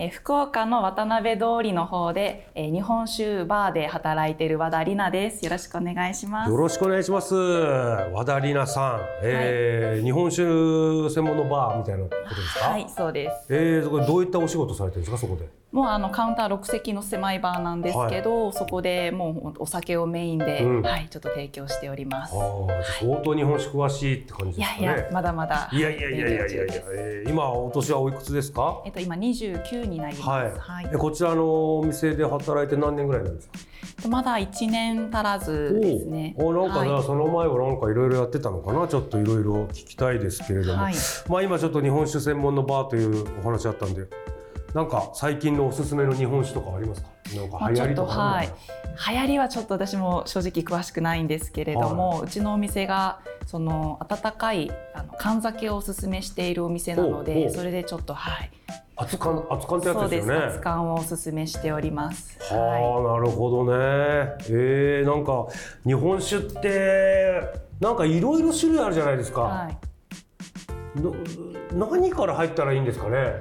え福岡の渡辺通りの方で、え日本酒バーで働いている和田里奈です。よろしくお願いします。よろしくお願いします。和田里奈さん、えー、はい、日本酒専門のバーみたいなことですか？はい、そうです。えー、そこどういったお仕事されてるんですか、そこで。もうあのカウンター6席の狭いバーなんですけど、はい、そこでもうお酒をメインで、うん、はいちょっと提供しております。相当日本酒詳しいって感じですかね。いやいやまだまだ。いやいやいやいやいやいや、えー、今お年はおいくつですか？えっと今29になります。はい。はい、こちらのお店で働いて何年ぐらいなんですか？まだ1年足らずですね。おなんか、はい、その前はなんかいろいろやってたのかな？ちょっといろいろ聞きたいですけれども、はい、まあ今ちょっと日本酒専門のバーというお話あったんでなんか最近のおすすめの日本酒とかありますか？なんか流行りとかはい、流行りはちょっと私も正直詳しくないんですけれども、はい、うちのお店がその温かいあの缶酒をおすすめしているお店なのでそれでちょっとはい。熱燗熱燗ってやつですよね。熱燗をおすすめしております。はあ、はい、なるほどね。えー、なんか日本酒ってなんかいろいろ種類あるじゃないですか、はい、何から入ったらいいんですかね？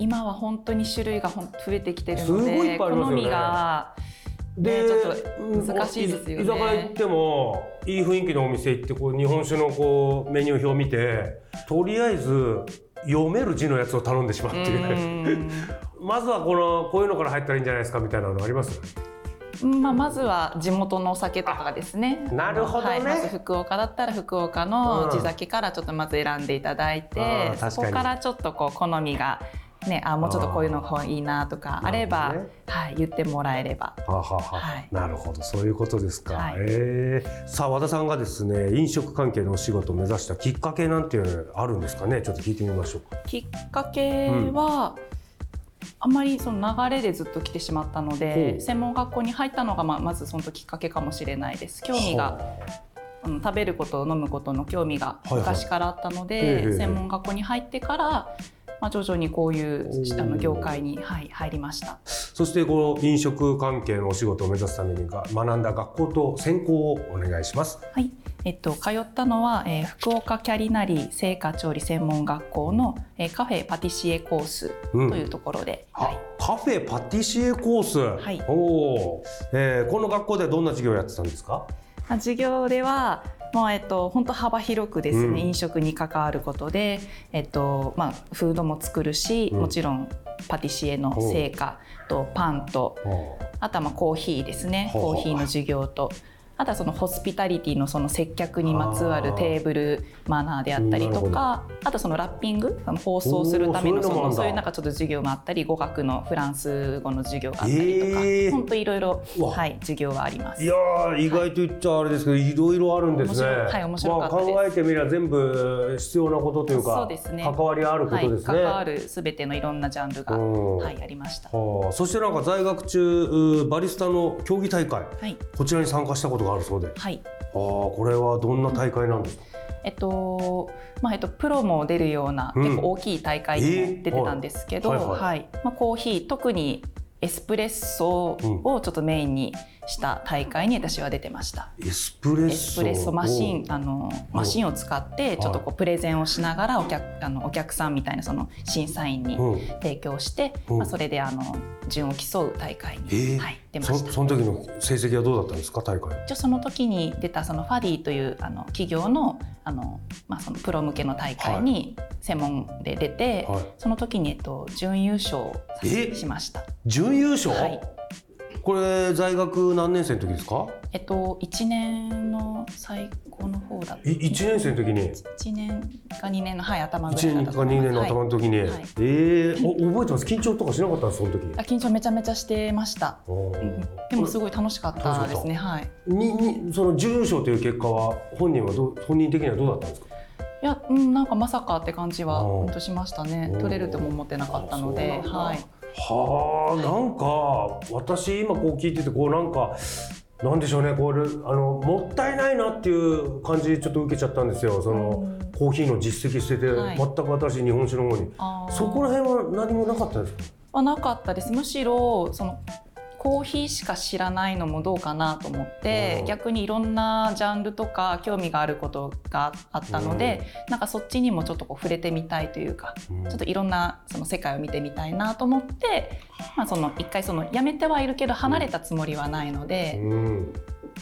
今は本当に種類が増えてきてるので、ね、好みが、ね、ちょっと難しいですよね。居酒屋行ってもいい雰囲気のお店行ってこう日本酒のこうメニュー表を見てとりあえず読める字のやつを頼んでしまっていう。まずはこのこういうのから入ったらいいんじゃないですかみたいなのあります？まあ、まずは地元のお酒とかですね。なるほど、ね、はい、まず福岡だったら福岡の地酒からちょっとまず選んでいただいて、うん、そこからちょっとこう好みがね、あもうちょっとこういうのがいいなとかあれば、ね、はい、言ってもらえれば。ははははい、なるほどそういうことですか。はい、えー、さあ和田さんがですね飲食関係のお仕事を目指したきっかけなんていうのあるんですかね？ちょっと聞いてみましょうか。きっかけは、うんあんまりその流れでずっと来てしまったので専門学校に入ったのがままずそのきっかけかもしれないです。興味があ。の食べること飲むことの興味が昔からあったので、はいはい、専門学校に入ってからまあ、徐々にこういうあの業界に、はい、入りました。そしてこの飲食関係のお仕事を目指すために学んだ学校と専攻をお願いします。はい。えっと、通ったのは、えー、福岡キャリナリー製菓調理専門学校の、えー、カフェパティシエコースというところで、うん、はい、カフェパティシエコース、はい。おえー、この学校ではどんな授業をやってたんですか？授業ではまあえっと、本当幅広くですね、うん、飲食に関わることで、えっとまあ、フードも作るし、うん、もちろんパティシエの成果とパンとあとはまあコーヒーですね。コーヒーの授業とあとはそのホスピタリティのその接客にまつわるテーブルマナーであったりとかあとそのラッピングあの放送するためのそのそういうなんかちょっと授業があったり語学のフランス語の授業があったりとか、えー、本当いろいろはい授業があります。いや意外と言っちゃあれですけど、い、ろいろあるんですね。はい面白かったまあ、考えてみれば全部必要なことというかそうですね。関わりあることですね、はい、関わるすべてのいろんなジャンルが、はい、ありました。そしてなんか在学中バリスタの競技大会、はい、こちらに参加したことががあるそうで。はい。ああ、これはどんな大会なんですか？えっとまあえっと、プロも出るような、結構大きい大会にも出てたんですけど、はい。まあ、コーヒー特にエスプレッソをちょっとメインにした大会に私は出てました。エスプレッエソマシンあのマシンを使ってちょっとこうプレゼンをしながらお客あのお客さんみたいなその審査員にうん。提供して、うん。まあ、それであの順を競う大会に、えーはい、出まそした。その時の成績はどうだったんですか？大会。一応その時に出たそのファディというあの企業のあの、まあ、そのプロ向けの大会に専門で出て、はい。その時に、えっと、準優勝しました。準優勝、はいこれ在学何年生の時ですか？えっと、1年の最後の方だったい1年生の時に？1年か2年の、はい、頭ぐら1いだ年か2ったと思います年の頭の時に、はい。えー、お覚えてます？緊張とかしなかったその時？あ緊張めちゃめちゃしてました、でもすごい楽しかったですね。はい。ににその準優勝という結果は本人はどう本人的にはどうだったんですか？いや、うん、なんかまさかって感じは本当しましたね。取れるとも思ってなかったのではいはあなんか私今こう聞いててこうなんかなんでしょうねこれあのもったいないなっていう感じちょっと受けちゃったんですよ。そのうん。コーヒーの実績捨てて、はい。全く新しい日本酒の方に。そこら辺は何もなかったですか？はなかったです。むしろそのコーヒーしか知らないのもどうかなと思ってうん。逆にいろんなジャンルとか興味があることがあったので、なんかそっちにもちょっとこう触れてみたいというか、うん。ちょっといろんなその世界を見てみたいなと思って、まあ、その一回そのやめてはいるけど離れたつもりはないので、うん。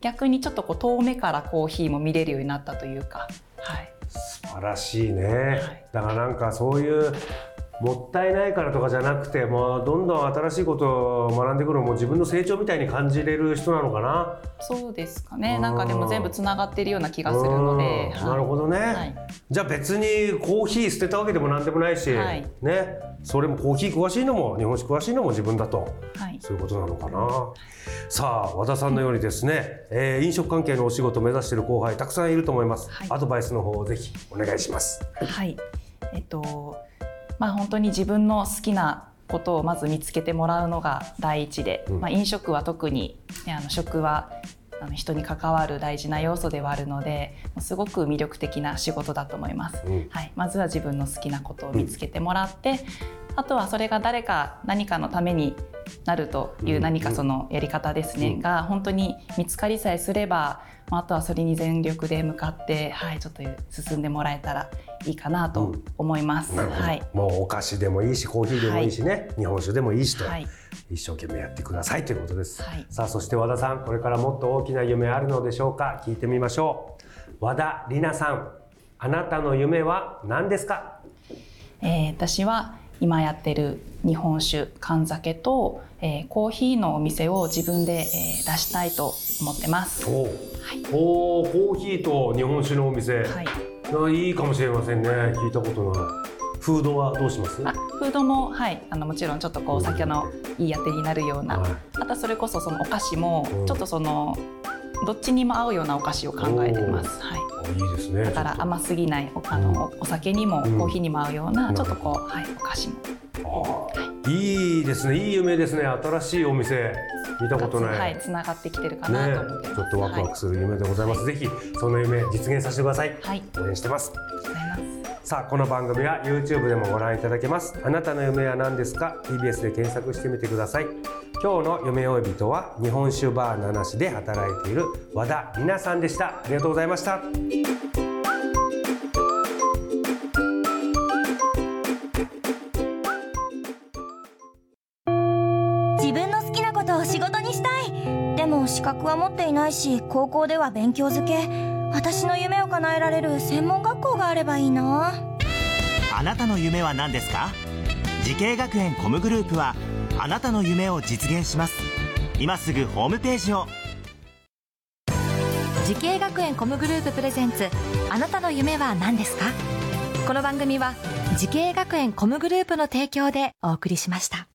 逆にちょっとこう遠目からコーヒーも見れるようになったというか、はい、素晴らしいね、い。だからなんかそういうもったいないからとかじゃなくてもうどんどん新しいことを学んでくるのも自分の成長みたいに感じれる人なのかな。そうですかね。うんなんかでも全部つながっているような気がするので、うん。なるほどね、はい。じゃあ別にコーヒー捨てたわけでもなんでもないし、はい。ね。それもコーヒー詳しいのも日本酒詳しいのも自分だとはい。そういうことなのかな。さあ和田さんのようにですね、えー飲食関係のお仕事を目指している後輩たくさんいると思います、はい。アドバイスの方をぜひお願いします。はい、えっとまあ本当に自分の好きなことをまず見つけてもらうのが第一で、うん。まあ、飲食は特に、ね、あの食はあの人に関わる大事な要素ではあるのですごく魅力的な仕事だと思います。うん。はい、まずは自分の好きなことを見つけてもらって、あとはそれが誰か何かのためになるという何かそのやり方ですね、うん。が本当に見つかりさえすれば、まああとはそれに全力で向かって、はい、ちょっと進んでもらえたらいいかなと思います。なるほど、はい。もうお菓子でもいいしコーヒーでもいいしね、日本酒でもいいしと、はい。一生懸命やってくださいということです、はい。さあそして和田さんこれからもっと大きな夢あるのでしょうか？聞いてみましょう。和田里奈さんあなたの夢は何ですか？えー私は今やってる日本酒缶酒と、えーコーヒーのお店を自分で、えー出したいと思ってます。おお、おーコーヒーと日本酒のお店、はい、あいいかもしれませんね。聞いたことない。フードはどうします？あフードも、はい、あのもちろんちょっとこうお酒のいいあてになるような、はい。あとはそれこそそのお菓子もうん。ちょっとそのどっちにも合うようなお菓子を考えてます。はい。あいいですね。だから甘すぎないおあの、お酒にもうん。コーヒーにも合うような、うん。ちょっとこう、はい、お菓子も。いいですね。いい夢ですね。新しいお店。見たことない、はい、つながってきてるかなと思ってね、ます。ちょっとワクワクする夢でございます、ぜひその夢実現させてください、はい、応援してます。さあこの番組は YouTube でもご覧いただけます。あなたの夢は何ですか？TBS で検索してみてください今日の夢追い人は日本酒バー七種で働いている和田里奈さんでした。ありがとうございました。自分の好きなことを仕事にしたい。でも資格は持っていないし高校では勉強漬け。私の夢を叶えられる専門学校があればいいな。あなたの夢は何ですか？滋慶学園 COMグループはあなたの夢を実現します。今すぐホームページを。滋慶学園 COMグループ presents あなたの夢は何ですか？この番組は時系学園コムグループの提供でお送りしました。